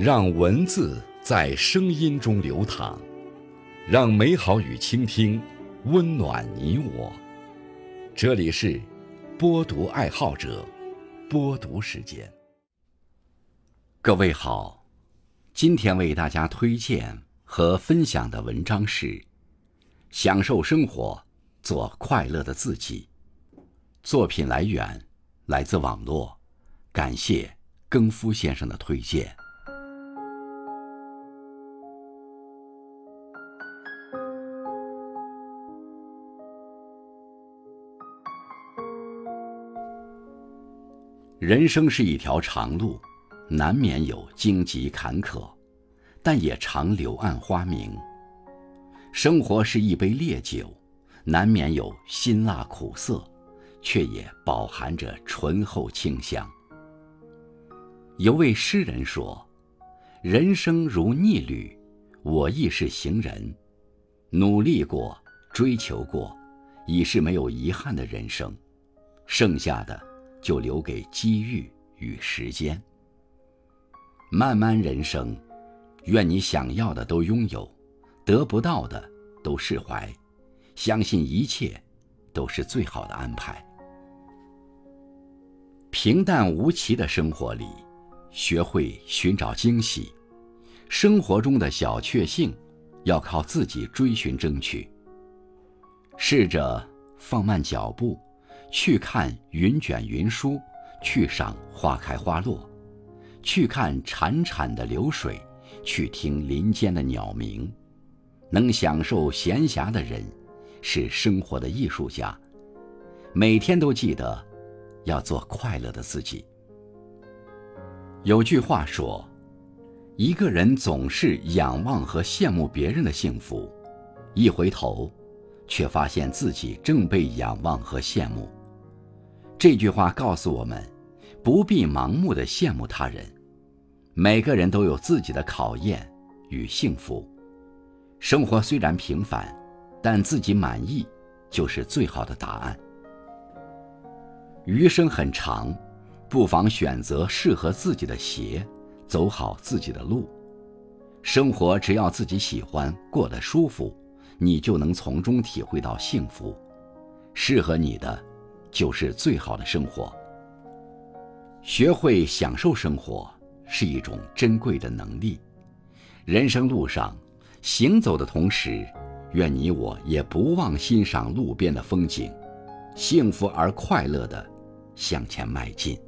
让文字在声音中流淌，让美好与倾听温暖你我。这里是播读爱好者播读时间。各位好，今天为大家推荐和分享的文章是《享受生活，做快乐的自己》。作品来源来自网络，感谢更夫先生的推荐。人生是一条长路，难免有荆棘坎坷，但也常柳暗花明。生活是一杯烈酒，难免有辛辣苦涩，却也饱含着醇厚清香。有位诗人说：“人生如逆旅，我亦是行人。努力过，追求过，已是没有遗憾的人生，剩下的。”就留给机遇与时间。漫漫人生，愿你想要的都拥有，得不到的都释怀，相信一切都是最好的安排。平淡无奇的生活里，学会寻找惊喜。生活中的小确幸，要靠自己追寻争取。试着放慢脚步。去看云卷云舒，去赏花开花落，去看潺潺的流水，去听林间的鸟鸣。能享受闲暇的人，是生活的艺术家。每天都记得，要做快乐的自己。有句话说，一个人总是仰望和羡慕别人的幸福，一回头，却发现自己正被仰望和羡慕。这句话告诉我们，不必盲目的羡慕他人。每个人都有自己的考验与幸福。生活虽然平凡，但自己满意就是最好的答案。余生很长，不妨选择适合自己的鞋，走好自己的路。生活只要自己喜欢，过得舒服，你就能从中体会到幸福。适合你的。就是最好的生活。学会享受生活是一种珍贵的能力。人生路上，行走的同时，愿你我也不忘欣赏路边的风景，幸福而快乐的向前迈进。